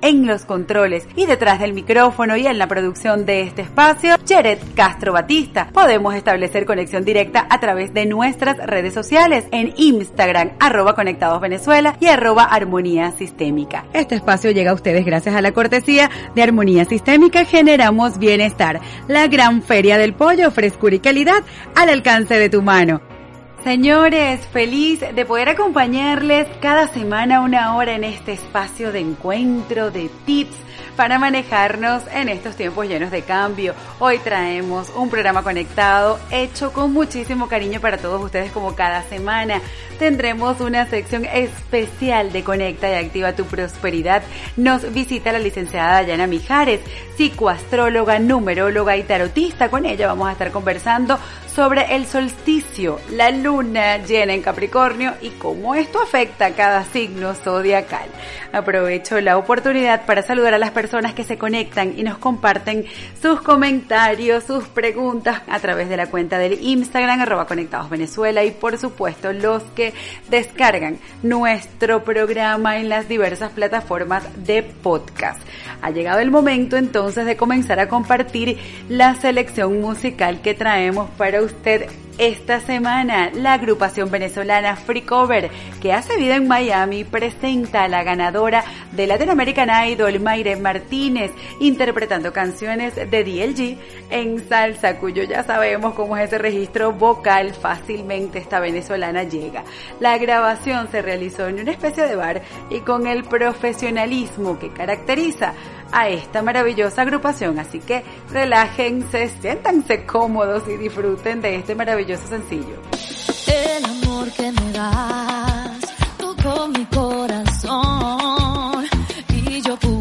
en los controles y detrás del micrófono y en la producción de este espacio, Jared Castro Batista. Podemos establecer conexión directa a través de nuestras redes sociales en Instagram, arroba Conectados Venezuela y arroba Armonía Sistémica. Este espacio llega a ustedes gracias a la cortesía de Armonía Sistémica Generamos Bienestar, la gran feria del pollo, frescura y calidad al alcance de tu mano. Señores, feliz de poder acompañarles cada semana una hora en este espacio de encuentro, de tips para manejarnos en estos tiempos llenos de cambio. Hoy traemos un programa conectado hecho con muchísimo cariño para todos ustedes como cada semana. Tendremos una sección especial de Conecta y Activa tu Prosperidad. Nos visita la licenciada Dayana Mijares, psicoastróloga, numeróloga y tarotista. Con ella vamos a estar conversando sobre el solsticio, la luna llena en Capricornio y cómo esto afecta a cada signo zodiacal. Aprovecho la oportunidad para saludar a las personas que se conectan y nos comparten sus comentarios, sus preguntas a través de la cuenta del Instagram arroba conectados Venezuela y por supuesto los que descargan nuestro programa en las diversas plataformas de podcast. Ha llegado el momento entonces de comenzar a compartir la selección musical que traemos para usted esta semana, la agrupación venezolana Free Cover, que hace vida en Miami, presenta a la ganadora de Latin American Idol, Mayre Martínez, interpretando canciones de DLG en salsa, cuyo ya sabemos cómo es ese registro vocal, fácilmente esta venezolana llega. La grabación se realizó en una especie de bar y con el profesionalismo que caracteriza a esta maravillosa agrupación, así que relájense, siéntanse cómodos y disfruten de este maravilloso sencillo. El amor que me das, tocó mi corazón y yo pude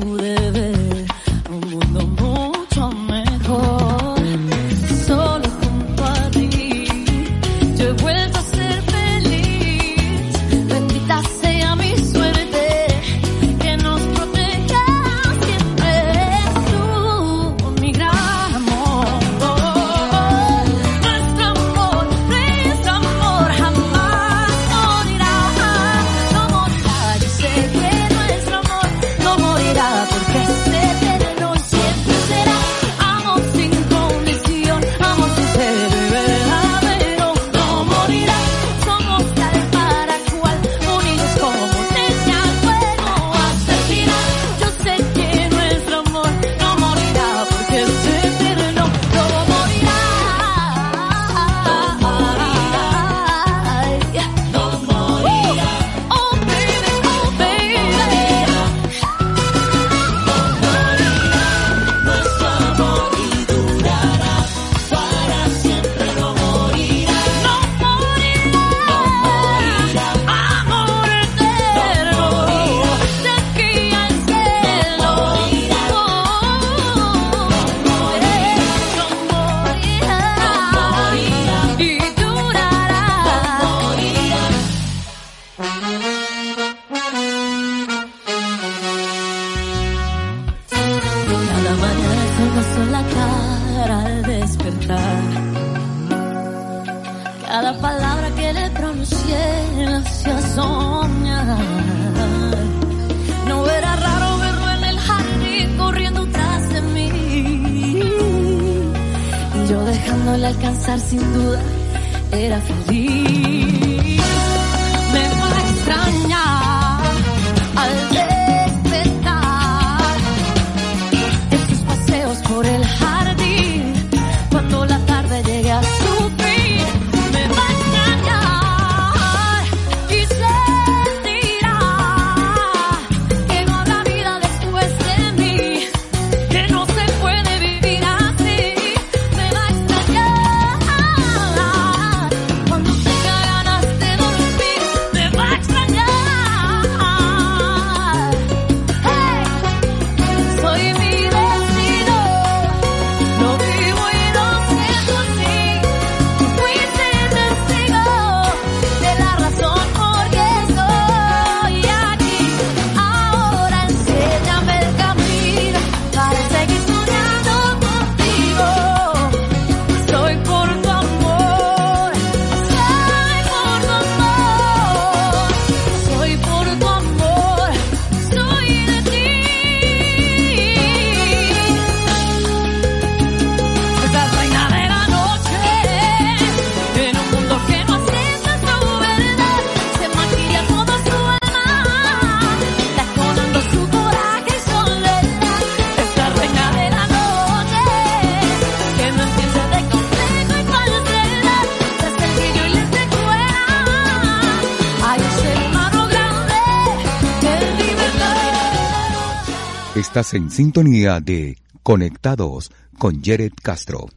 dejándole alcanzar sin duda, era feliz. Estás en sintonía de Conectados con Jared Castro.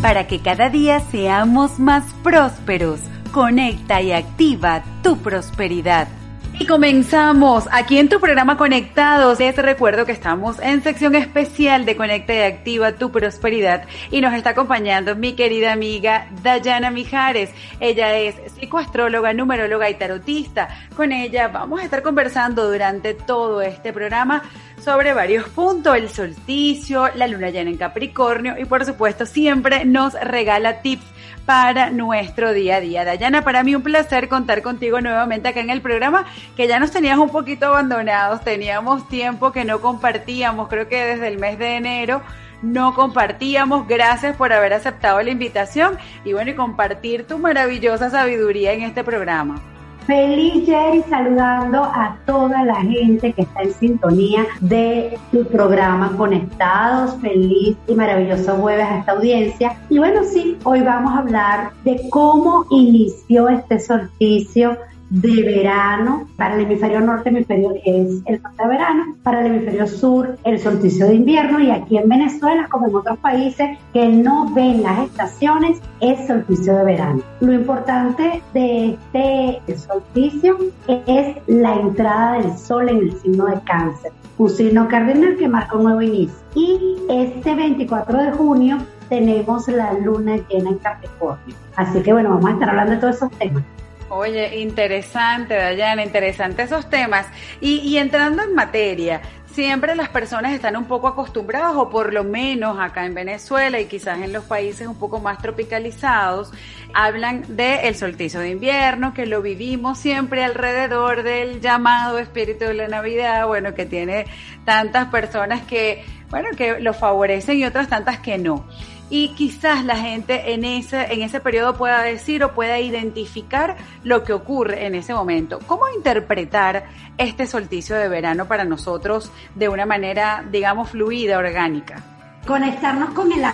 Para que cada día seamos más prósperos, conecta y activa tu prosperidad. Y comenzamos aquí en tu programa Conectados. Les recuerdo que estamos en sección especial de Conecta y Activa tu Prosperidad y nos está acompañando mi querida amiga Dayana Mijares. Ella es psicoastróloga, numeróloga y tarotista. Con ella vamos a estar conversando durante todo este programa sobre varios puntos, el solsticio, la luna llena en Capricornio y por supuesto siempre nos regala tips para nuestro día a día. Dayana, para mí un placer contar contigo nuevamente acá en el programa, que ya nos tenías un poquito abandonados, teníamos tiempo que no compartíamos, creo que desde el mes de enero no compartíamos. Gracias por haber aceptado la invitación y bueno, y compartir tu maravillosa sabiduría en este programa. Feliz Jerry saludando a toda la gente que está en sintonía de tu programa Conectados. Feliz y maravilloso jueves a esta audiencia. Y bueno, sí, hoy vamos a hablar de cómo inició este solsticio de verano. Para el hemisferio norte, hemisferio es el de verano. Para el hemisferio sur, el solsticio de invierno. Y aquí en Venezuela, como en otros países que no ven las estaciones, es solsticio de verano. Lo importante de este solsticio es la entrada del sol en el signo de cáncer. Un signo cardinal que marca un nuevo inicio. Y este 24 de junio tenemos la luna llena en Capricornio. Así que bueno, vamos a estar hablando de todos esos temas. Oye, interesante, Dayana, interesante esos temas. Y, y, entrando en materia, siempre las personas están un poco acostumbradas, o por lo menos acá en Venezuela y quizás en los países un poco más tropicalizados, hablan del solsticio de invierno, que lo vivimos siempre alrededor del llamado espíritu de la Navidad, bueno, que tiene tantas personas que, bueno, que lo favorecen y otras tantas que no y quizás la gente en ese, en ese periodo pueda decir o pueda identificar lo que ocurre en ese momento. ¿Cómo interpretar este solsticio de verano para nosotros de una manera, digamos, fluida, orgánica? Conectarnos con el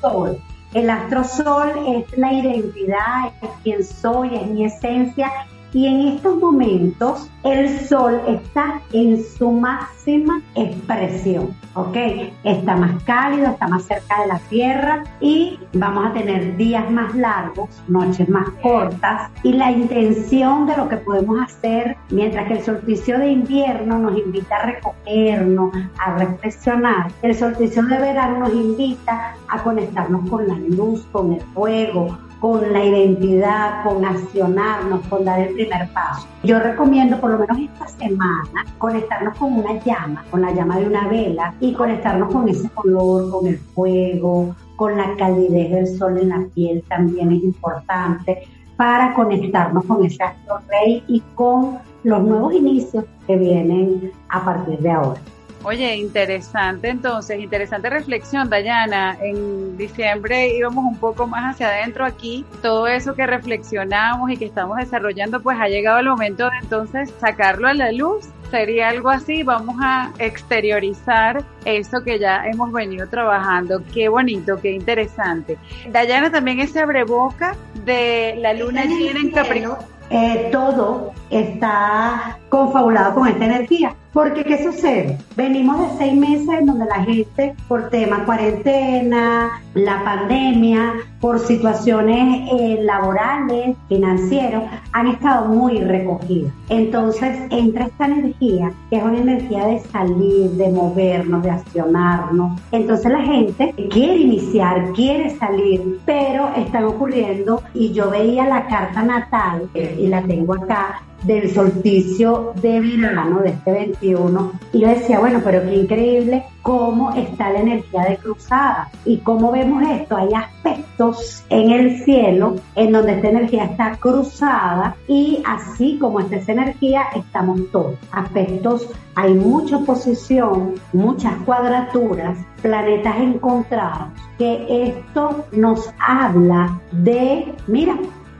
sol. El astro sol es la identidad, es quien soy, es mi esencia. Y en estos momentos el sol está en su máxima expresión, ¿ok? Está más cálido, está más cerca de la Tierra y vamos a tener días más largos, noches más cortas y la intención de lo que podemos hacer, mientras que el solsticio de invierno nos invita a recogernos, a reflexionar, el solsticio de verano nos invita a conectarnos con la luz, con el fuego, con la identidad, con accionarnos, con dar el primer paso. Yo recomiendo por lo menos esta semana conectarnos con una llama, con la llama de una vela y conectarnos con ese color, con el fuego, con la calidez del sol en la piel también es importante para conectarnos con ese astro rey y con los nuevos inicios que vienen a partir de ahora. Oye, interesante entonces, interesante reflexión, Dayana. En diciembre íbamos un poco más hacia adentro aquí. Todo eso que reflexionamos y que estamos desarrollando, pues ha llegado el momento de entonces sacarlo a la luz. Sería algo así, vamos a exteriorizar eso que ya hemos venido trabajando. Qué bonito, qué interesante. Dayana también es abreboca de la luna llena en Capricornio. Eh, todo está confabulado con esta energía. Porque, ¿qué sucede? Venimos de seis meses en donde la gente, por tema cuarentena, la pandemia, por situaciones eh, laborales, financieros, han estado muy recogidos. Entonces, entra esta energía, que es una energía de salir, de movernos, de accionarnos. Entonces, la gente quiere iniciar, quiere salir, pero están ocurriendo, y yo veía la carta natal, eh, y la tengo acá, del solsticio de verano de este 21 y yo decía, bueno, pero qué increíble cómo está la energía de cruzada y cómo vemos esto. Hay aspectos en el cielo en donde esta energía está cruzada y así como está esa energía estamos todos. Aspectos, hay mucha oposición, muchas cuadraturas, planetas encontrados, que esto nos habla de, mira,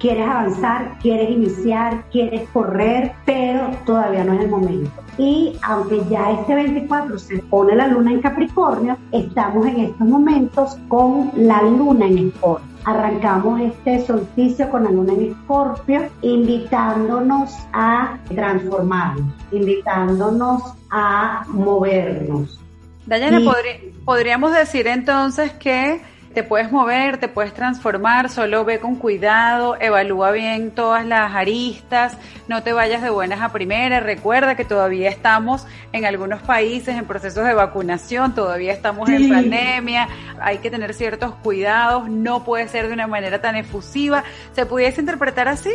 quieres avanzar, quieres iniciar, quieres correr, pero todavía no es el momento. Y aunque ya este 24 se pone la luna en Capricornio, estamos en estos momentos con la luna en Escorpio. Arrancamos este solsticio con la luna en Escorpio, invitándonos a transformarnos, invitándonos a movernos. Dayana, podríamos decir entonces que te puedes mover, te puedes transformar, solo ve con cuidado, evalúa bien todas las aristas, no te vayas de buenas a primeras, recuerda que todavía estamos en algunos países en procesos de vacunación, todavía estamos en pandemia, hay que tener ciertos cuidados, no puede ser de una manera tan efusiva, ¿se pudiese interpretar así?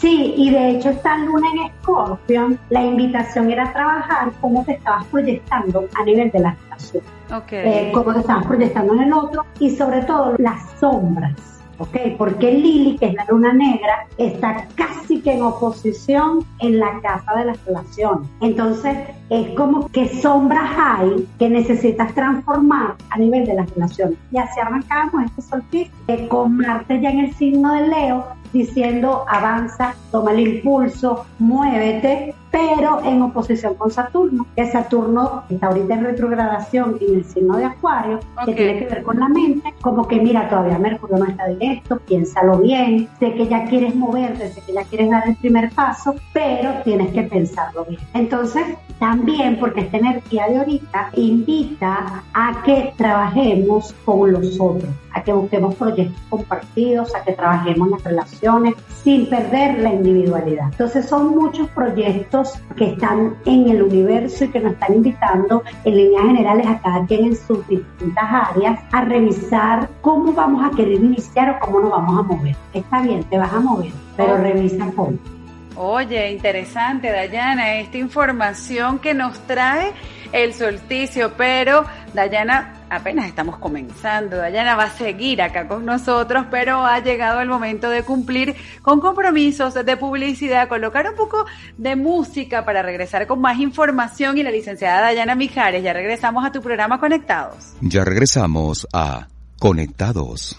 Sí, y de hecho esta luna en Escorpio, la invitación era trabajar cómo te estabas proyectando a nivel de la relación. Okay. Eh, cómo te estabas proyectando en el otro y sobre todo las sombras. ¿ok? Porque Lili, que es la luna negra, está casi que en oposición en la casa de las relaciones. Entonces, es como que sombras hay que necesitas transformar a nivel de las relaciones. Y así arrancamos este solsticio con Marte ya en el signo de Leo, diciendo avanza, toma el impulso, muévete, pero en oposición con Saturno, que Saturno está ahorita en retrogradación en el signo de Acuario, que Ok. tiene que ver con la mente, como que mira, todavía Mercurio no está directo, piénsalo bien, sé que ya quieres moverte, sé que ya quieres dar el primer paso, pero tienes que pensarlo bien. Entonces, también porque esta energía de ahorita invita a que trabajemos con los otros, a que busquemos proyectos compartidos, a que trabajemos las relaciones sin perder la individualidad. Entonces son muchos proyectos que están en el universo y que nos están invitando en líneas generales a cada quien en sus distintas áreas a revisar cómo vamos a querer iniciar o cómo nos vamos a mover. Está bien, te vas a mover, pero revisa cómo. Oye, interesante, Dayana, esta información que nos trae el solsticio, pero Dayana, apenas estamos comenzando, Dayana va a seguir acá con nosotros, pero ha llegado el momento de cumplir con compromisos de publicidad, colocar un poco de música para regresar con más información y la licenciada Dayana Mijares, ya regresamos a tu programa Conectados. Ya regresamos a Conectados.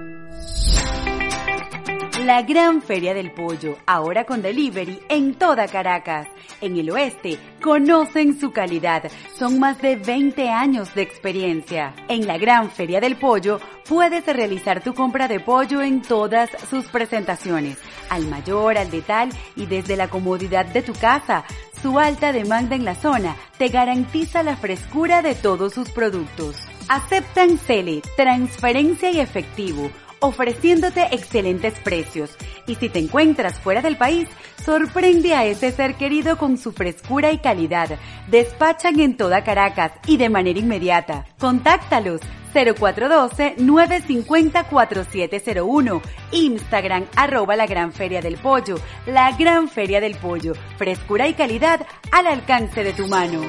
La Gran Feria del Pollo, ahora con delivery en toda Caracas. En el oeste, conocen su calidad. Son más de 20 años de experiencia. En la Gran Feria del Pollo, puedes realizar tu compra de pollo en todas sus presentaciones. Al mayor, al de tal y desde la comodidad de tu casa. Su alta demanda en la zona te garantiza la frescura de todos sus productos. Aceptan Cele, transferencia y efectivo ofreciéndote excelentes precios. Y si te encuentras fuera del país, sorprende a ese ser querido con su frescura y calidad. Despachan en toda Caracas y de manera inmediata. Contáctalos 0412-950-4701. Instagram arroba la Gran Feria del Pollo. La Gran Feria del Pollo. Frescura y calidad al alcance de tu mano.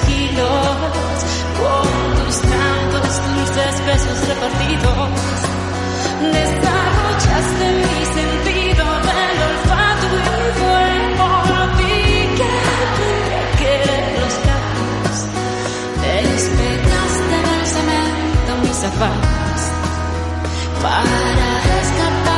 Kilos. Con tus tantos dulces besos repartidos. Desarrollaste mi sentido del olfato y fue por ti que aprendí a querer los gatos. Despegaste del cemento mis zapatos para escapar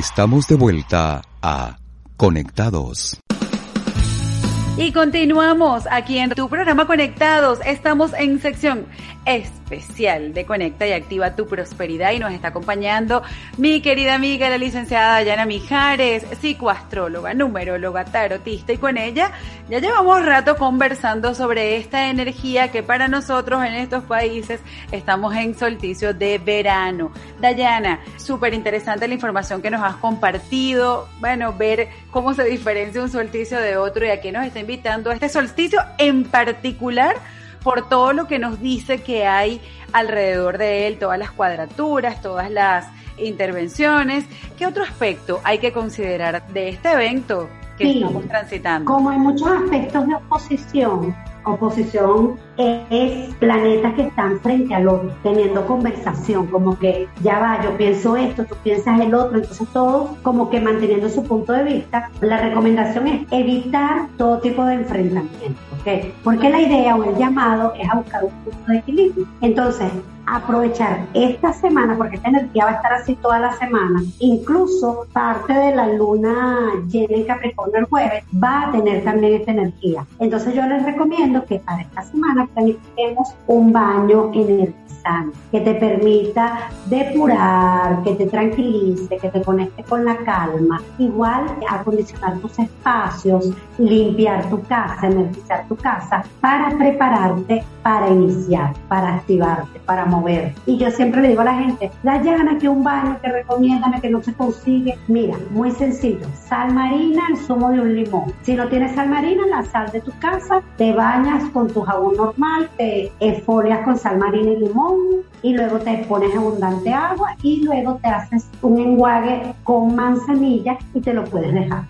Estamos de vuelta a Conectados. Y continuamos aquí en tu programa Conectados. Estamos en sección especial de Conecta y Activa tu Prosperidad y nos está acompañando mi querida amiga, la licenciada Dayana Mijares, psicoastróloga, numeróloga, tarotista y con ella ya llevamos rato conversando sobre esta energía que para nosotros en estos países estamos en solsticio de verano. Dayana, súper interesante la información que nos has compartido, bueno, ver cómo se diferencia un solsticio de otro y aquí nos está invitando a este solsticio en particular por todo lo que nos dice que hay alrededor de él, todas las cuadraturas, todas las intervenciones. ¿Qué otro aspecto hay que considerar de este evento que Sí. estamos transitando? Como hay muchos aspectos de oposición, oposición es planetas que están frente al otro, teniendo conversación, como que ya va, yo pienso esto, tú piensas el otro, entonces todos como que manteniendo su punto de vista. La recomendación es evitar todo tipo de enfrentamiento, ¿ok? Porque la idea o el llamado es a buscar un punto de equilibrio. Entonces, aprovechar esta semana, porque esta energía va a estar así toda la semana, incluso parte de la luna llena en Capricornio el jueves va a tener también esta energía. Entonces yo les recomiendo que para esta semana planifiquemos un baño energizante que te permita depurar, que te tranquilice, que te conecte con la calma. Igual acondicionar tus espacios, limpiar tu casa, energizar tu casa para prepararte para iniciar, para activarte, para mover. Y yo siempre le digo a la gente, Dayana, que un baño que recomiéndame que no se consigue. Mira, muy sencillo, sal marina, el zumo de un limón. Si no tienes sal marina, la sal de tu casa, te bañas con tu jabón normal, te esfolias con sal marina y limón y luego te pones abundante agua y luego te haces un enjuague con manzanilla y te lo puedes dejar.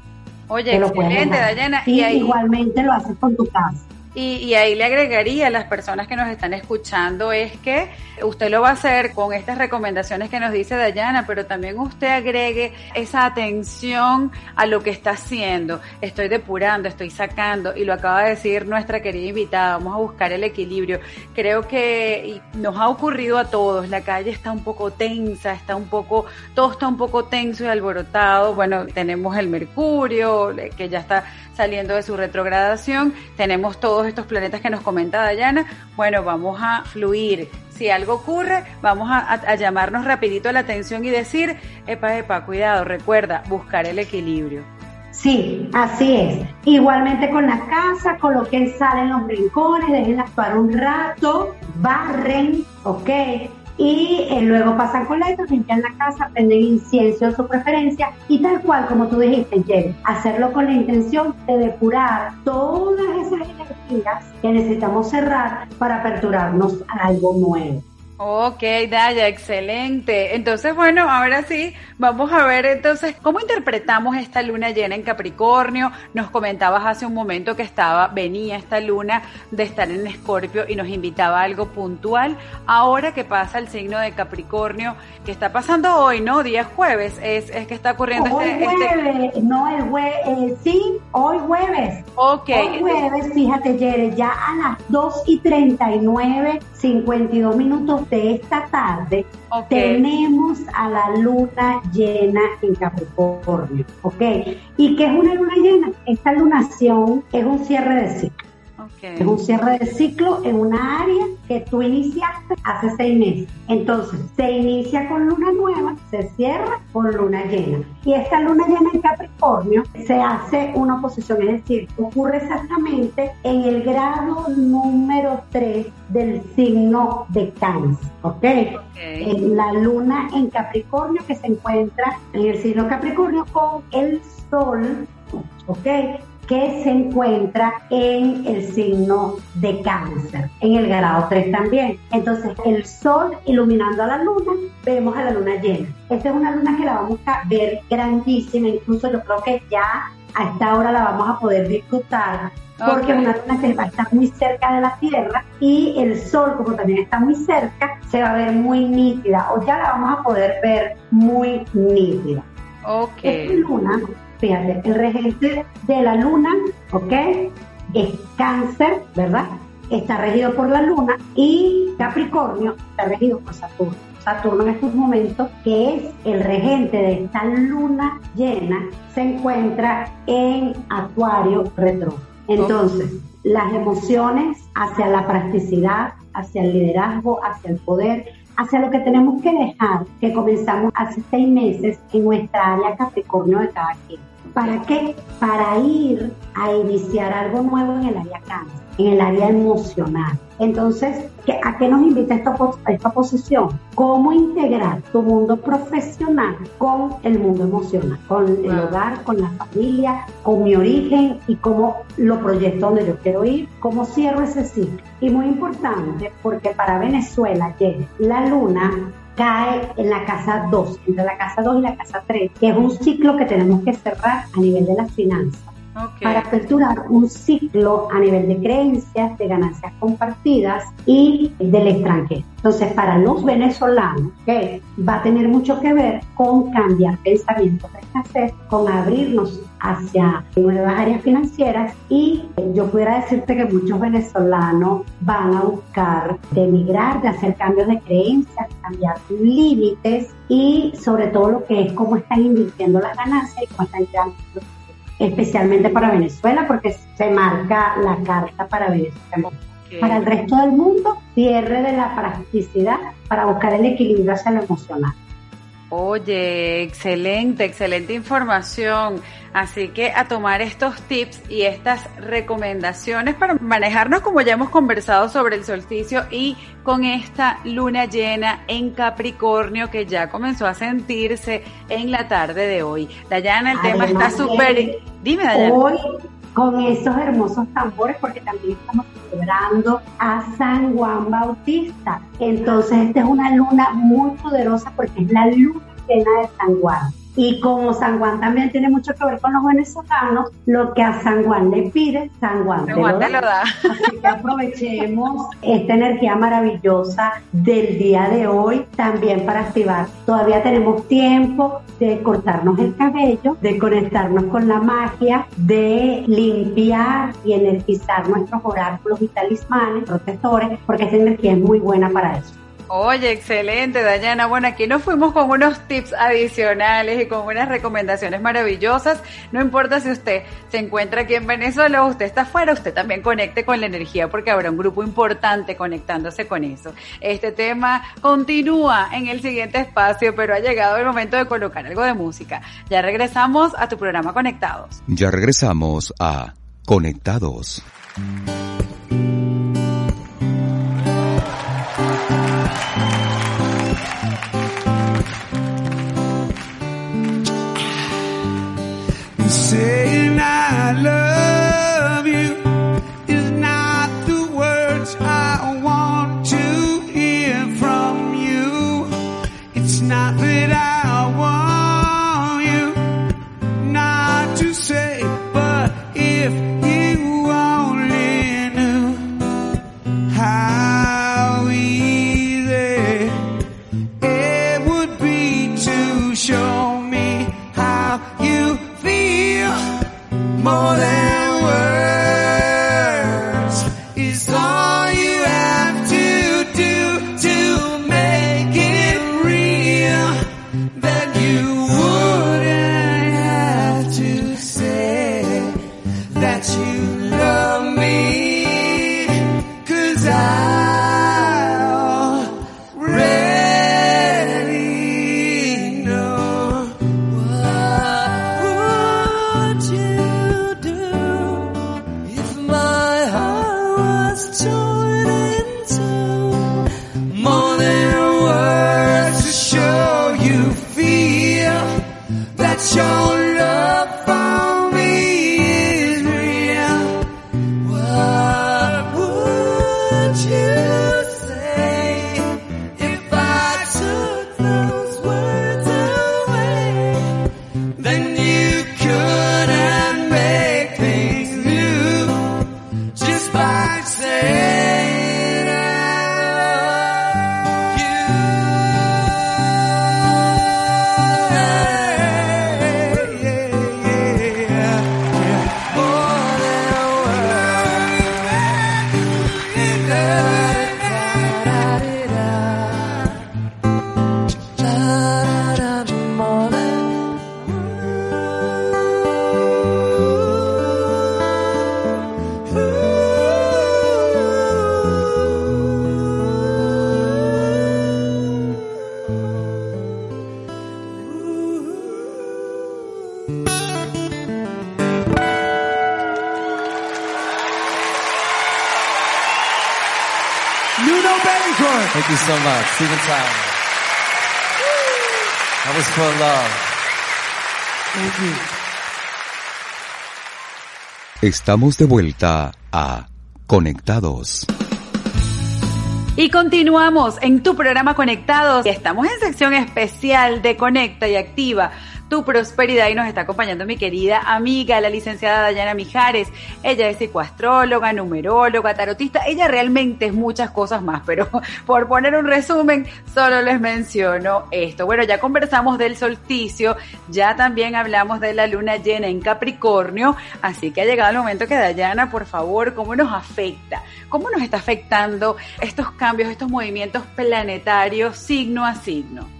Oye, excelente. Dayana. Y Y ahí, igualmente lo haces con tu casa. Y, y ahí le agregaría a las personas que nos están escuchando es que usted lo va a hacer con estas recomendaciones que nos dice Dayana, pero también usted agregue esa atención a lo que está haciendo. Estoy depurando, estoy sacando, y lo acaba de decir nuestra querida invitada, vamos a buscar el equilibrio. Creo que nos ha ocurrido a todos, la calle está un poco tensa, está un poco, todo está un poco tenso y alborotado. Bueno, tenemos el Mercurio, que ya está saliendo de su retrogradación, tenemos estos planetas que nos comenta Dayana, bueno, vamos a fluir. Si algo ocurre, vamos a, llamarnos rapidito la atención y decir, epa, epa, cuidado, recuerda, buscar el equilibrio. Sí, así es. Igualmente con la casa, coloquen sal en los rincones, déjenla actuar un rato, barren, ¿ok? Y eh, luego pasan con la limpian la casa, prenden incienso de su preferencia y tal cual como tú dijiste, Jerry, hacerlo con la intención de depurar todas esas energías que necesitamos cerrar para aperturarnos a algo nuevo. Ok, Daya, excelente. Entonces, bueno, ahora sí, vamos a ver entonces cómo interpretamos esta luna llena en Capricornio. Nos comentabas hace un momento que estaba, venía esta luna de estar en Escorpio y nos invitaba a algo puntual. Ahora que pasa el signo de Capricornio, que está pasando hoy, ¿no? Día jueves, es, es que está ocurriendo Hoy este, este... jueves, no el jueves, sí, hoy jueves. Ok, Hoy jueves, fíjate, Yere, ya a las 2 y 39, 52 minutos de esta tarde, tenemos a la luna llena en Capricornio, ¿ok? ¿Y qué es una luna llena? Esta lunación es un cierre de ciclo. Es un cierre de ciclo en una área que tú iniciaste hace seis meses. Entonces, se inicia con luna nueva, se cierra con luna llena. Y esta luna llena en Capricornio se hace una oposición, es decir, ocurre exactamente en el grado número 3 del signo de cáncer, ¿ok? ok. En la luna en Capricornio que se encuentra en el signo Capricornio con el sol, ¿ok? Que se encuentra en el signo de cáncer, en el grado 3 también. Entonces, el sol iluminando a la luna, vemos a la luna llena. Esta es una luna que la vamos a ver grandísima, incluso yo creo que ya a esta hora la vamos a poder disfrutar porque Ok. es una luna que va a estar muy cerca de la Tierra y el Sol, como también está muy cerca, se va a ver muy nítida o ya la vamos a poder ver muy nítida. Ok. Esta luna, fíjate, el regente de la luna, ¿ok? Es cáncer, ¿verdad? Está regido por la luna y Capricornio está regido por Saturno. Saturno en estos momentos, que es el regente de esta luna llena, se encuentra en Acuario retro. Entonces, las emociones hacia la practicidad, hacia el liderazgo, hacia el poder, hacia lo que tenemos que dejar, que comenzamos hace seis meses en nuestra área Capricornio de cada quien. ¿Para qué? Para ir a iniciar algo nuevo en el área cáncer, en el área emocional. Entonces, ¿qué- ¿a qué nos invita esta, pos- esta posición? ¿Cómo integrar tu mundo profesional con el mundo emocional? Con el Wow. hogar, con la familia, con mi origen y cómo lo proyecto donde yo quiero ir, cómo cierro ese ciclo. Y muy importante, porque para Venezuela llega la luna cae en la casa 2, entre la casa 2 y la casa 3, que es un ciclo que tenemos que cerrar a nivel de las finanzas Para aperturar un ciclo a nivel de creencias, de ganancias compartidas y del extranjero. Entonces, para los venezolanos, que va a tener mucho que ver con cambiar pensamientos de escasez, con abrirnos hacia nuevas áreas financieras y yo pudiera decirte que muchos venezolanos van a buscar emigrar, de hacer cambios de creencias, cambiar límites y sobre todo lo que es cómo están invirtiendo las ganancias y cómo están creando especialmente para Venezuela, porque se marca la carta para Venezuela. Para el resto del mundo, cierre de la practicidad para buscar el equilibrio hacia lo emocional. Oye, excelente, excelente información. Así que a tomar estos tips y estas recomendaciones para manejarnos como ya hemos conversado sobre el solsticio y con esta luna llena en Capricornio que ya comenzó a sentirse en la tarde de hoy. Dayana, el tema está súper... Dime, Dayana. Hoy, con esos hermosos tambores, porque también estamos celebrando a San Juan Bautista. Entonces, esta es una luna muy poderosa porque es la luna llena de San Juan. Y como San Juan también tiene mucho que ver con los venezolanos, lo que a San Juan le pide, San Juan, San Juan te lo da. Así que aprovechemos esta energía maravillosa del día de hoy también para activar. Todavía tenemos tiempo de cortarnos el cabello, de conectarnos con la magia, de limpiar y energizar nuestros oráculos y talismanes, protectores, porque esta energía es muy buena para eso. Oye, excelente, Dayana. Bueno, aquí nos fuimos con unos tips adicionales y con unas recomendaciones maravillosas. No importa si usted se encuentra aquí en Venezuela o usted está afuera, usted también conecte con la energía porque habrá un grupo importante conectándose con eso. Este tema continúa en el siguiente espacio, pero ha llegado el momento de colocar algo de música. Ya regresamos a tu programa Conectados. Ya regresamos a Conectados. That was for love. Estamos de vuelta a Conectados. Y continuamos en tu programa Conectados. Estamos en sección especial de Conecta y Activa tu prosperidad y nos está acompañando mi querida amiga, la licenciada Dayana Mijares. Ella es psicoastróloga, numeróloga, tarotista. Ella realmente es muchas cosas más, pero por poner un resumen, solo les menciono esto. Bueno, ya conversamos del solsticio, ya también hablamos de la luna llena en Capricornio, así que ha llegado el momento que Dayana, por favor, ¿cómo nos afecta? ¿Cómo nos está afectando estos cambios, estos movimientos planetarios signo a signo?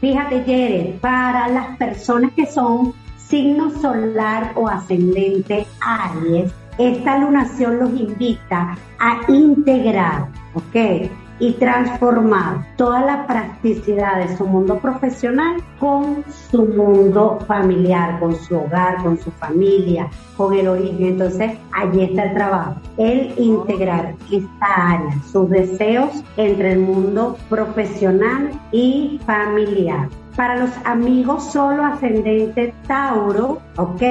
Fíjate, Jere, para las personas que son signo solar o ascendente Aries, esta lunación los invita a integrar, ¿ok? Y transformar toda la practicidad de su mundo profesional con su mundo familiar, con su hogar, con su familia, con el origen. Entonces, allí está el trabajo. El integrar esta área, sus deseos entre el mundo profesional y familiar para los amigos solo ascendente Tauro, ¿ok?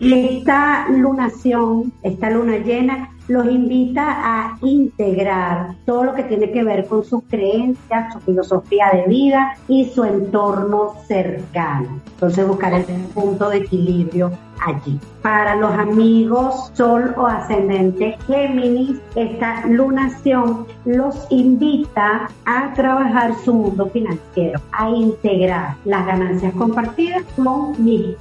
Esta lunación, esta luna llena, los invita a integrar todo lo que tiene que ver con sus creencias, su filosofía de vida y su entorno cercano. Entonces buscar el punto de equilibrio allí. Para los amigos Sol o Ascendente Géminis, esta lunación los invita a trabajar su mundo financiero, a integrar las ganancias compartidas con mi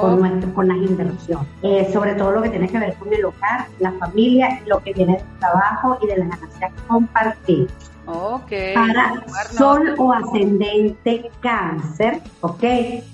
Con, nuestro, con las inversiones, eh, sobre todo lo que tiene que ver con el hogar, la familia, lo que viene del trabajo y de las ganancias compartidas. Okay. Para sol o ascendente cáncer, ¿ok?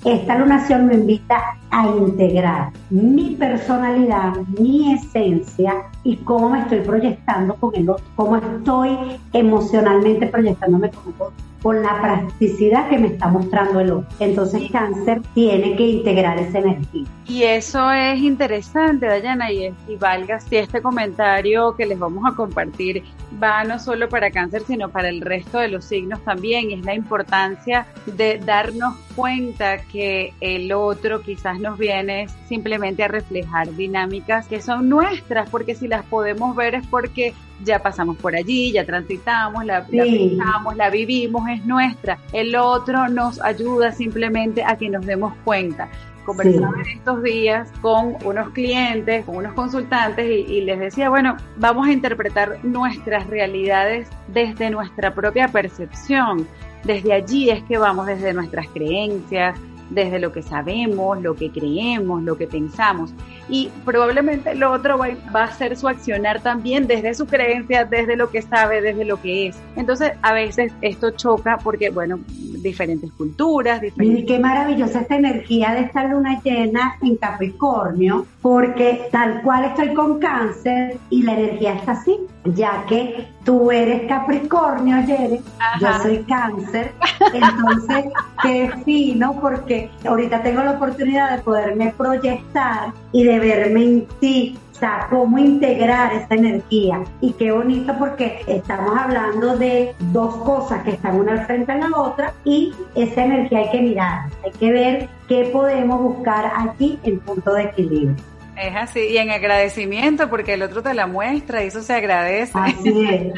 Esta lunación me invita a integrar mi personalidad, mi esencia y cómo me estoy proyectando con el otro, cómo estoy emocionalmente proyectándome con el otro, con la practicidad que me está mostrando el otro. Entonces cáncer tiene que integrar esa energía. Y eso es interesante, Dayana, y, y valga si este comentario que les vamos a compartir va no solo para cáncer, sino para el resto de los signos también, y es la importancia de darnos cuenta que el otro quizás nos viene simplemente a reflejar dinámicas que son nuestras, porque si las podemos ver es porque ya pasamos por allí, ya transitamos, la, la Sí. pensamos, la vivimos, es nuestra. El otro nos ayuda simplemente a que nos demos cuenta. Conversaba en estos días con unos clientes, con unos consultantes y, y les decía, bueno, vamos a interpretar nuestras realidades desde nuestra propia percepción. Desde allí es que vamos, desde nuestras creencias, desde lo que sabemos, lo que creemos, lo que pensamos. Y probablemente el otro va, va a hacer su accionar también desde su creencia, desde lo que sabe, desde lo que es. Entonces, a veces esto choca porque, bueno, diferentes culturas, Y diferentes... qué maravillosa esta energía de esta luna llena en Capricornio, porque tal cual estoy con cáncer y la energía está así, ya que tú eres Capricornio, Yere, yo soy cáncer, entonces qué fino, porque ahorita tengo la oportunidad de poderme proyectar y de verme en ti. O sea, cómo integrar esa energía. Y qué bonito porque estamos hablando de dos cosas que están una al frente de la otra y esa energía hay que mirar, hay que ver qué podemos buscar aquí en punto de equilibrio. Es así, y en agradecimiento porque el otro te la muestra y eso se agradece. Así es.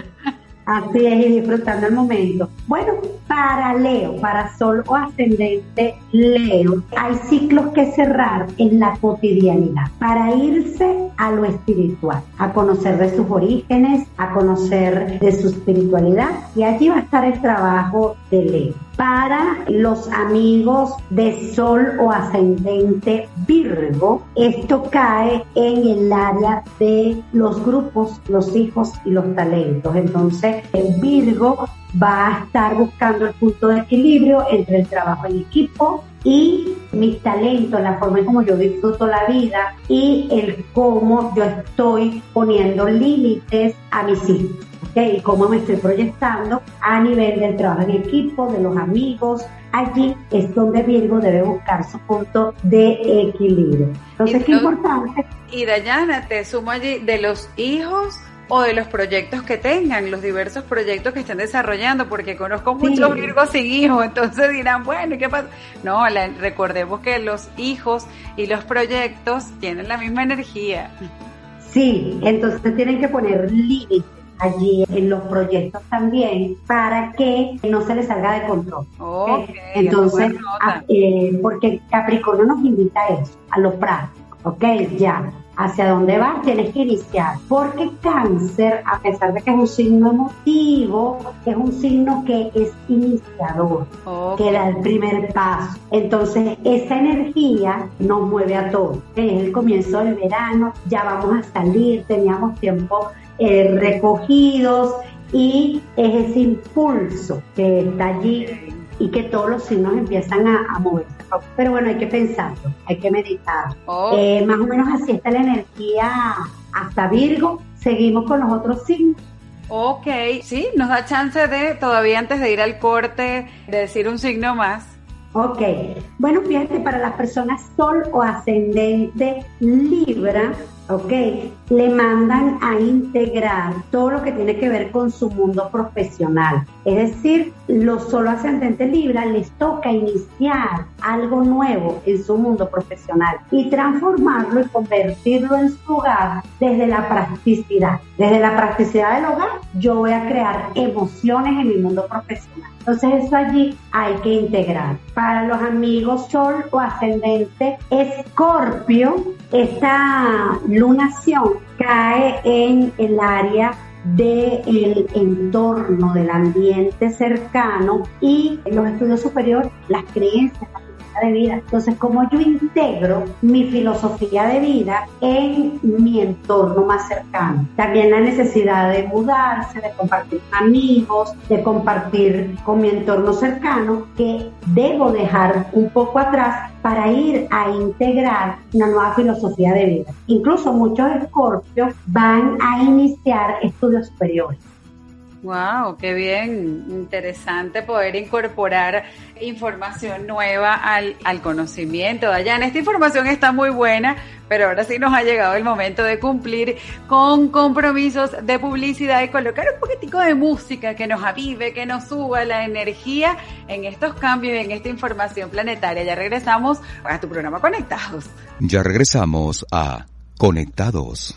Así es, y disfrutando el momento. Bueno, para Leo, para Sol o Ascendente Leo, hay ciclos que cerrar en la cotidianidad para irse a lo espiritual, a conocer de sus orígenes, a conocer de su espiritualidad, y allí va a estar el trabajo de Leo. Para los amigos de Sol o Ascendente Virgo, esto cae en el área de los grupos, los hijos y los talentos. Entonces, el Virgo va a estar buscando el punto de equilibrio entre el trabajo en equipo y mis talentos, la forma en como yo disfruto la vida y el cómo yo estoy poniendo límites a mis hijos. ¿ok? Y cómo me estoy proyectando a nivel del trabajo en equipo, de los amigos. Allí es donde Virgo debe buscar su punto de equilibrio. Entonces, Y qué lo- importante Y Dayana, te sumo allí de los hijos o de los proyectos que tengan, los diversos proyectos que estén desarrollando, porque conozco Sí. muchos Virgos sin hijos, entonces dirán, bueno, ¿y qué pasa? No, la- recordemos que los hijos y los proyectos tienen la misma energía. Sí, entonces tienen que poner límites allí en los proyectos también para que no se les salga de control. ¿ok? Ok, Entonces, buena nota. a- eh, porque Capricornio nos invita a eso, a lo práctico, ¿ok? Ya, hacia dónde vas tienes que iniciar. Porque Cáncer, a pesar de que es un signo emotivo, es un signo que es iniciador que da el primer paso. Entonces, esa energía nos mueve a todos. Es el comienzo del verano, ya vamos a salir, teníamos tiempo eh, recogidos y es ese impulso que está allí y que todos los signos empiezan a, a moverse. Pero bueno, hay que pensarlo, hay que meditar. Oh. Eh, más o menos así está la energía hasta Virgo. Seguimos con los otros signos. Ok, sí, nos da chance de, todavía antes de ir al corte, de decir un signo más. Ok, bueno, fíjate, para las personas sol o ascendente Libra, ok, le mandan a integrar todo lo que tiene que ver con su mundo profesional. Es decir, los solo ascendentes Libra les toca iniciar algo nuevo en su mundo profesional y transformarlo y convertirlo en su hogar desde la practicidad. Desde la practicidad del hogar, yo voy a crear emociones en mi mundo profesional. Entonces eso allí hay que integrar. Para los amigos Sol o ascendente Escorpio, esta lunación cae en el área del entorno, del ambiente cercano y los estudios superiores, las creencias, de vida. Entonces, como yo integro mi filosofía de vida en mi entorno más cercano. También la necesidad de mudarse, de compartir amigos, de compartir con mi entorno cercano, que debo dejar un poco atrás para ir a integrar una nueva filosofía de vida. Incluso muchos escorpios van a iniciar estudios superiores. Wow, qué bien, interesante poder incorporar información nueva al, al conocimiento. Dayana, esta información está muy buena, pero ahora sí nos ha llegado el momento de cumplir con compromisos de publicidad y colocar un poquitico de música que nos avive, que nos suba la energía en estos cambios y en esta información planetaria. Ya regresamos a tu programa Conectados. Ya regresamos a Conectados.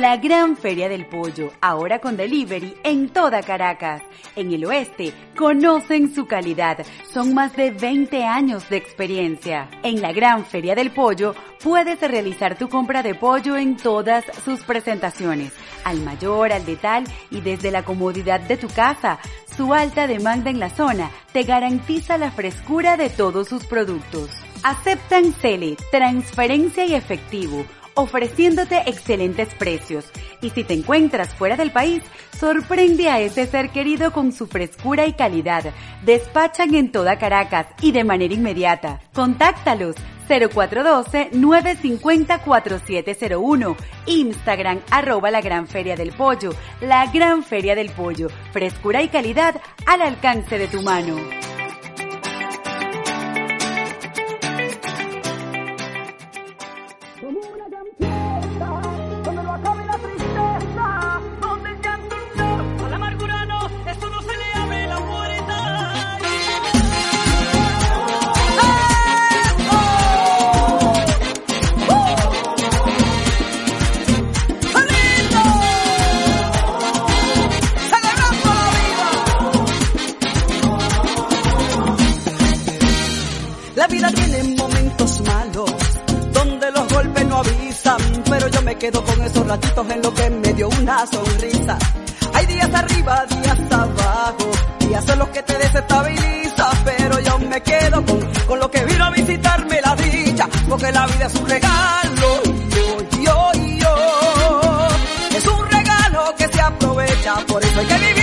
La gran feria del pollo, ahora con delivery en toda Caracas. En el oeste, conocen su calidad. Son más de 20 años de experiencia. En la gran feria del pollo, puedes realizar tu compra de pollo en todas sus presentaciones. Al mayor, al de tal y desde la comodidad de tu casa. Su alta demanda en la zona te garantiza la frescura de todos sus productos. Aceptan Cele, transferencia y efectivo ofreciéndote excelentes precios. Y si te encuentras fuera del país, sorprende a ese ser querido con su frescura y calidad. Despachan en toda Caracas y de manera inmediata. Contáctalos 0412-950-4701. Instagram arroba la Gran Feria del Pollo. La Gran Feria del Pollo. Frescura y calidad al alcance de tu mano. Quedo con esos ratitos en lo que me dio una sonrisa. Hay días arriba, días abajo, días son los que te desestabiliza, pero yo me quedo con, con lo que vino a visitarme la dicha, porque la vida es un regalo, yo, yo, yo, es un regalo que se aprovecha, por eso hay que vivirlo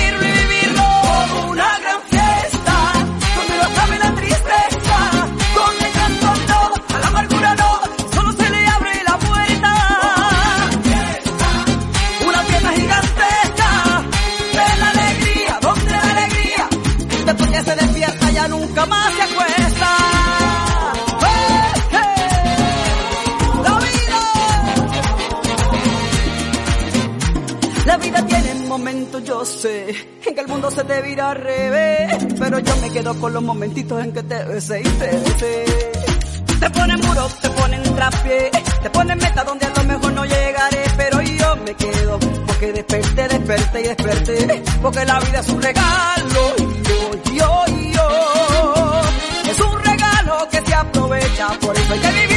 en que el mundo se te vira al revés, pero yo me quedo con los momentitos en que te besé y te besé. Te ponen muro, te ponen trapié, te ponen meta donde a lo mejor no llegaré, pero yo me quedo, porque desperté, desperté y desperté, porque la vida es un regalo, yo, yo, yo, es un regalo que se aprovecha, por eso hay que vivirlo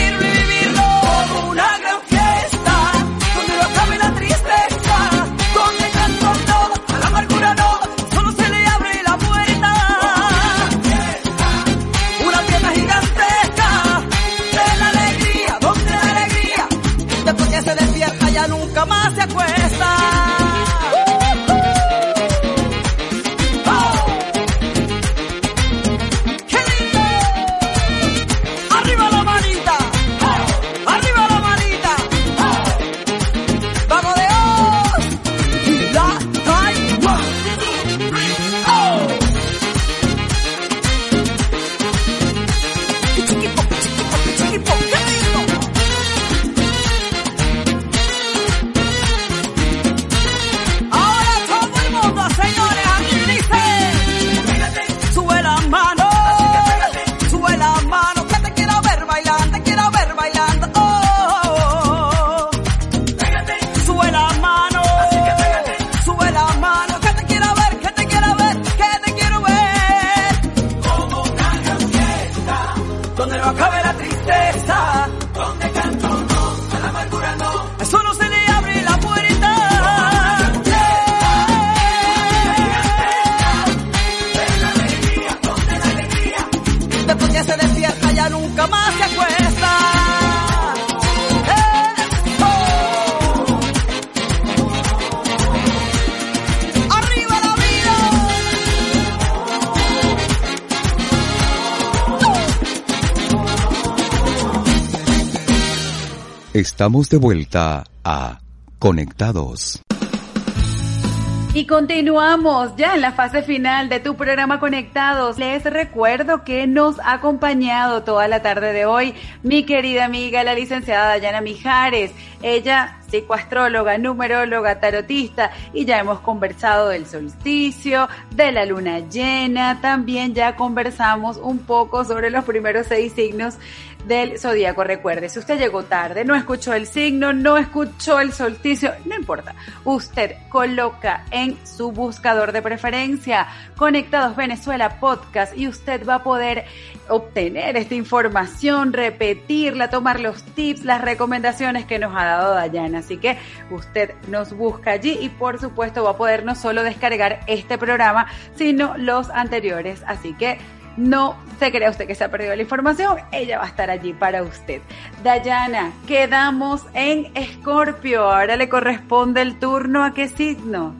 Estamos de vuelta a Conectados. Y continuamos ya en la fase final de tu programa Conectados. Les recuerdo que nos ha acompañado toda la tarde de hoy mi querida amiga, la licenciada Dayana Mijares. Ella, psicoastróloga, numeróloga, tarotista, y ya hemos conversado del solsticio, de la luna llena. También ya conversamos un poco sobre los primeros seis signos del zodíaco. Recuerde, si usted llegó tarde, no escuchó el signo, no escuchó el solsticio, no importa. Usted coloca en su buscador de preferencia Conectados Venezuela Podcast y usted va a poder obtener esta información, repetirla, tomar los tips, las recomendaciones que nos ha dado Dayana. Así que usted nos busca allí y por supuesto va a poder no solo descargar este programa, sino los anteriores. Así que no se crea usted que se ha perdido la información, ella va a estar allí para usted. Dayana, quedamos en Escorpio. Ahora le corresponde el turno a qué signo?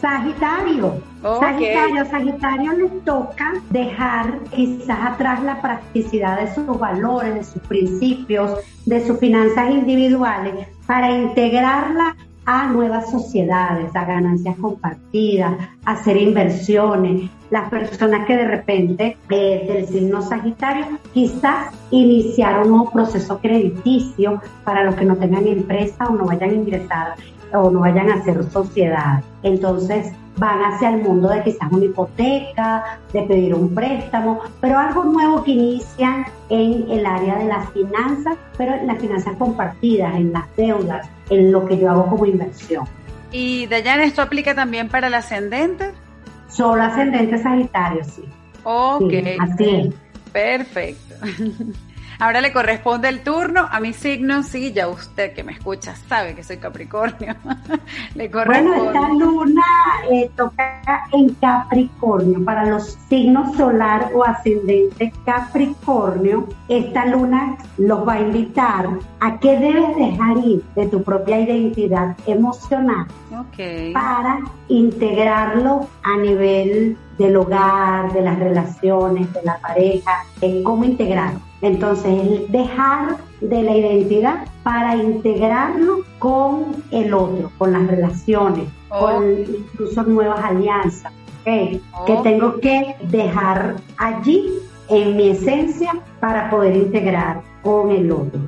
Sagitario. Sagitario, Sagitario les toca dejar quizás atrás la practicidad de sus valores, de sus principios, de sus finanzas individuales para integrarla a nuevas sociedades, a ganancias compartidas, a hacer inversiones. Las personas que de repente eh, del signo Sagitario quizás iniciar un nuevo proceso crediticio para los que no tengan empresa o no vayan a o no vayan a hacer sociedad. Entonces van hacia el mundo de quizás una hipoteca, de pedir un préstamo, pero algo nuevo que inician en el área de las finanzas, pero en las finanzas compartidas, en las deudas, en lo que yo hago como inversión. Y Dayana, ¿esto aplica también para el ascendente? Solo ascendente Sagitario, sí. Ok, Sí, así es. perfecto. Ahora le corresponde el turno a mi signo, sí, ya usted que me escucha sabe que soy Capricornio. le corresponde. Bueno, esta luna eh, toca en Capricornio. Para los signos solar o ascendente Capricornio, esta luna los va a invitar a que debes dejar ir de tu propia identidad emocional para integrarlo a nivel del hogar, de las relaciones, de la pareja, en cómo integrarlo. Entonces, el dejar de la identidad para integrarlo con el otro, con las relaciones, con incluso nuevas alianzas, que tengo que dejar allí en mi esencia para poder integrar con el otro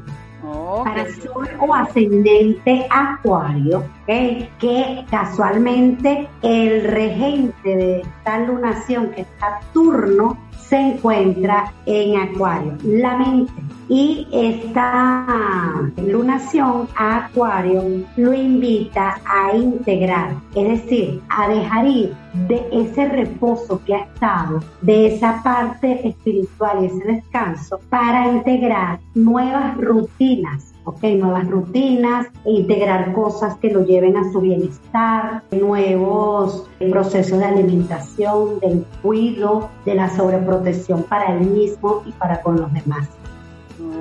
para sol o ascendente acuario, que casualmente el regente de esta lunación, que es Saturno, se encuentra en acuario, la mente. Y esta lunación a acuario lo invita a integrar, es decir, a dejar ir de ese reposo que ha estado, de esa parte espiritual y ese descanso, para integrar nuevas rutinas ¿ok? Nuevas rutinas, integrar cosas que lo lleven a su bienestar, nuevos procesos de alimentación, del cuidado, de la sobreprotección para él mismo y para con los demás.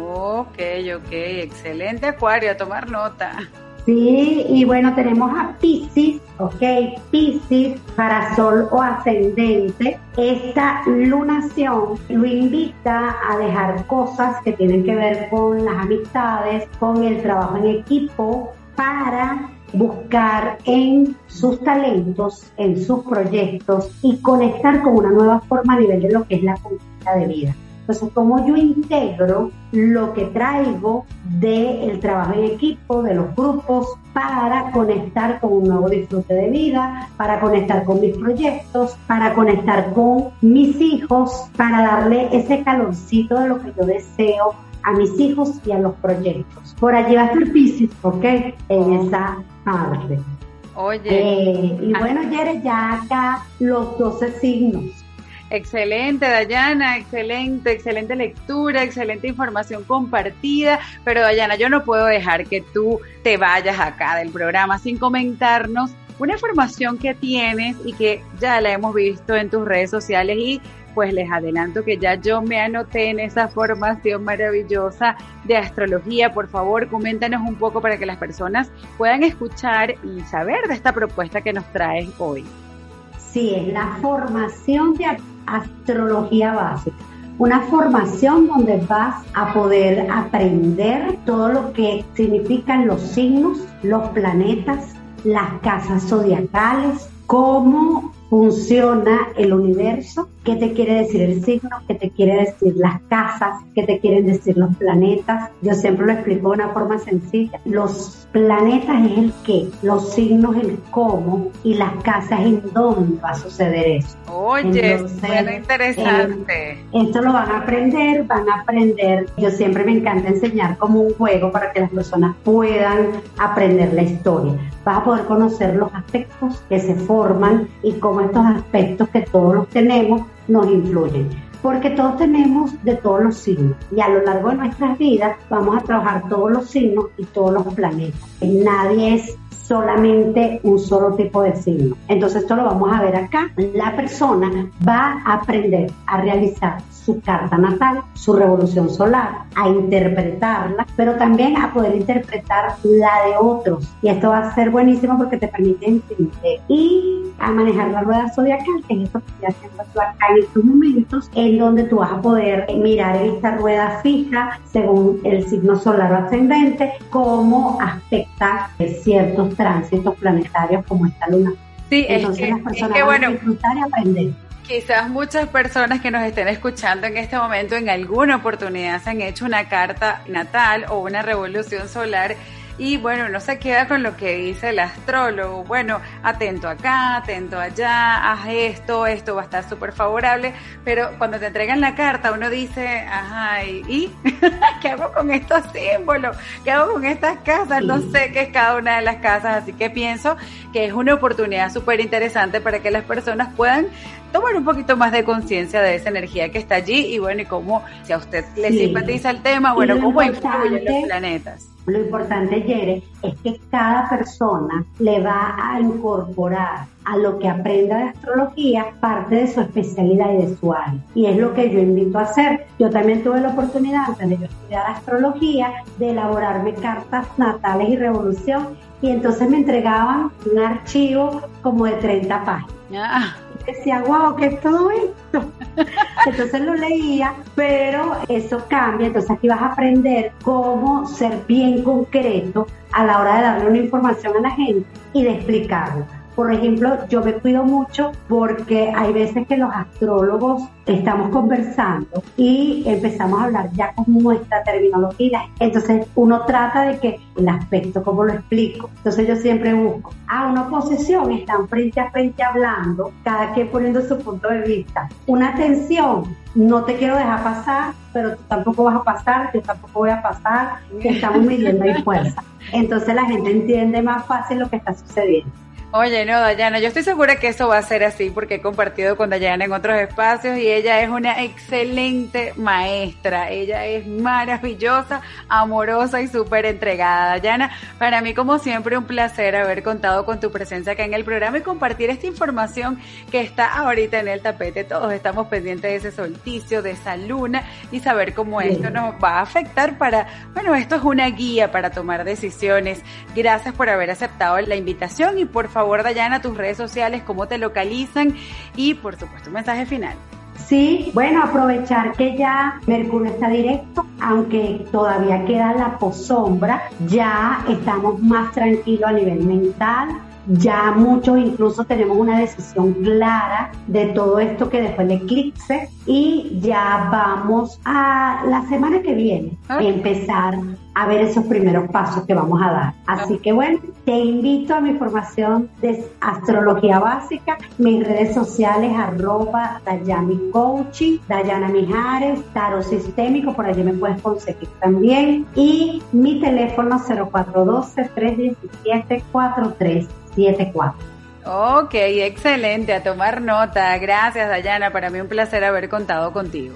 Ok, ok, excelente Acuario, a tomar nota. Sí, y bueno, tenemos a Pisces, ok, Pisces para sol o ascendente. Esta lunación lo invita a dejar cosas que tienen que ver con las amistades, con el trabajo en equipo, para buscar en sus talentos, en sus proyectos y conectar con una nueva forma a nivel de lo que es la conquista de vida. Entonces, ¿cómo yo integro lo que traigo del trabajo en equipo, de los grupos, para conectar con un nuevo disfrute de vida, para conectar con mis proyectos, para conectar con mis hijos, para darle ese calorcito de lo que yo deseo a mis hijos y a los proyectos. Por allí va a estar Pisces, ¿ok? En esa parte. Oye. Eh, y bueno, Yere, ya acá los 12 signos. Excelente, Dayana, excelente, excelente lectura, excelente información compartida. Pero Dayana, yo no puedo dejar que tú te vayas acá del programa sin comentarnos una información que tienes y que ya la hemos visto en tus redes sociales y pues les adelanto que ya yo me anoté en esa formación maravillosa de astrología. Por favor, coméntanos un poco para que las personas puedan escuchar y saber de esta propuesta que nos traes hoy. Sí, es la formación de astrología básica. Una formación donde vas a poder aprender todo lo que significan los signos, los planetas, las casas zodiacales, cómo funciona el universo, qué te quiere decir el signo, qué te quiere decir las casas, qué te quieren decir los planetas. Yo siempre lo explico de una forma sencilla. Los planetas es el qué, los signos el cómo y las casas en dónde va a suceder eso. Oye, Entonces, suena interesante. eh, esto lo van a aprender, van a aprender. Yo siempre me encanta enseñar como un juego para que las personas puedan aprender la historia. Vas a poder conocer los aspectos que se forman y cómo estos aspectos que todos los tenemos nos influyen. Porque todos tenemos de todos los signos y a lo largo de nuestras vidas vamos a trabajar todos los signos y todos los planetas. Nadie es solamente un solo tipo de signo. Entonces esto lo vamos a ver acá. La persona va a aprender a realizar su carta natal, su revolución solar, a interpretarla, pero también a poder interpretar la de otros. Y esto va a ser buenísimo porque te permite entender y a manejar la rueda zodiacal, que es eso que estoy haciendo yo acá en estos momentos, en donde tú vas a poder mirar esta rueda fija, según el signo solar o ascendente, cómo afecta ciertos tránsitos planetarios como esta luna. Sí, es Entonces que- las es personas que, van bueno, a disfrutar y aprender. Quizás muchas personas que nos estén escuchando en este momento en alguna oportunidad se han hecho una carta natal o una revolución solar y bueno, no se queda con lo que dice el astrólogo. Bueno, atento acá, atento allá, haz esto, esto va a estar súper favorable, pero cuando te entregan la carta uno dice, ajá, ¿y qué hago con estos símbolos? ¿Qué hago con estas casas? No sé qué es cada una de las casas, así que pienso que es una oportunidad súper interesante para que las personas puedan tomar un poquito más de conciencia de esa energía que está allí y bueno, y cómo, si a usted le Sí. simpatiza el tema, bueno, cómo influyen los planetas. Lo importante, Yere, es que cada persona le va a incorporar a lo que aprenda de astrología parte de su especialidad y de su área. Y es lo que yo invito a hacer. Yo también tuve la oportunidad, antes de yo estudiar astrología, de elaborarme cartas natales y revolución. Y entonces me entregaban un archivo como de 30 páginas. Ah, decía, wow, ¿qué es todo esto? Entonces lo leía, pero eso cambia. Entonces aquí vas a aprender cómo ser bien concreto a la hora de darle una información a la gente y de explicarlo. Por ejemplo, yo me cuido mucho porque hay veces que los astrólogos estamos conversando y empezamos a hablar ya con nuestra terminología. Entonces uno trata de que el aspecto, ¿cómo lo explico? Entonces yo siempre busco, ah, una posición, están frente a frente hablando, cada quien poniendo su punto de vista. Una tensión, no te quiero dejar pasar, pero tú tampoco vas a pasar, yo tampoco voy a pasar, que estamos midiendo ahí fuerza. Entonces la gente entiende más fácil lo que está sucediendo. Oye, no, Dayana, yo estoy segura que eso va a ser así porque he compartido con Dayana en otros espacios y ella es una excelente maestra. Ella es maravillosa, amorosa y súper entregada. Dayana, para mí como siempre un placer haber contado con tu presencia acá en el programa y compartir esta información que está ahorita en el tapete. Todos estamos pendientes de ese solsticio, de esa luna y saber cómo esto nos va a afectar para, bueno, esto es una guía para tomar decisiones. Gracias por haber aceptado la invitación y por favor, Dayana, tus redes sociales, cómo te localizan y por supuesto un mensaje final. Sí, bueno, aprovechar que ya Mercurio está directo, aunque todavía queda la posombra, ya estamos más tranquilos a nivel mental, ya muchos incluso tenemos una decisión clara de todo esto que dejó el eclipse y ya vamos a la semana que viene Ok. empezar a ver esos primeros pasos que vamos a dar. Así que bueno, te invito a mi formación de astrología básica, mis redes sociales arroba Dayami Coaching, Dayana Mijares, Tarot Sistémico, por allí me puedes conseguir también y mi teléfono 0412-317-4374. Ok, excelente, a tomar nota. Gracias, Dayana. Para mí un placer haber contado contigo.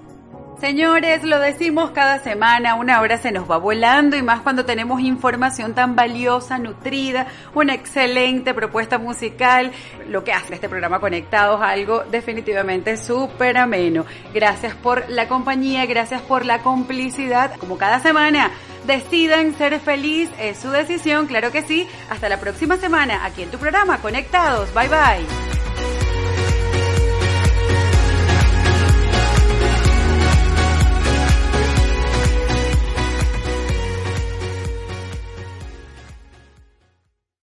Señores, lo decimos cada semana, una hora se nos va volando y más cuando tenemos información tan valiosa, nutrida, una excelente propuesta musical, lo que hace este programa Conectados, algo definitivamente súper ameno. Gracias por la compañía, gracias por la complicidad, como cada semana. Decidan ser feliz, es su decisión, claro que sí. Hasta la próxima semana, aquí en tu programa Conectados. Bye bye.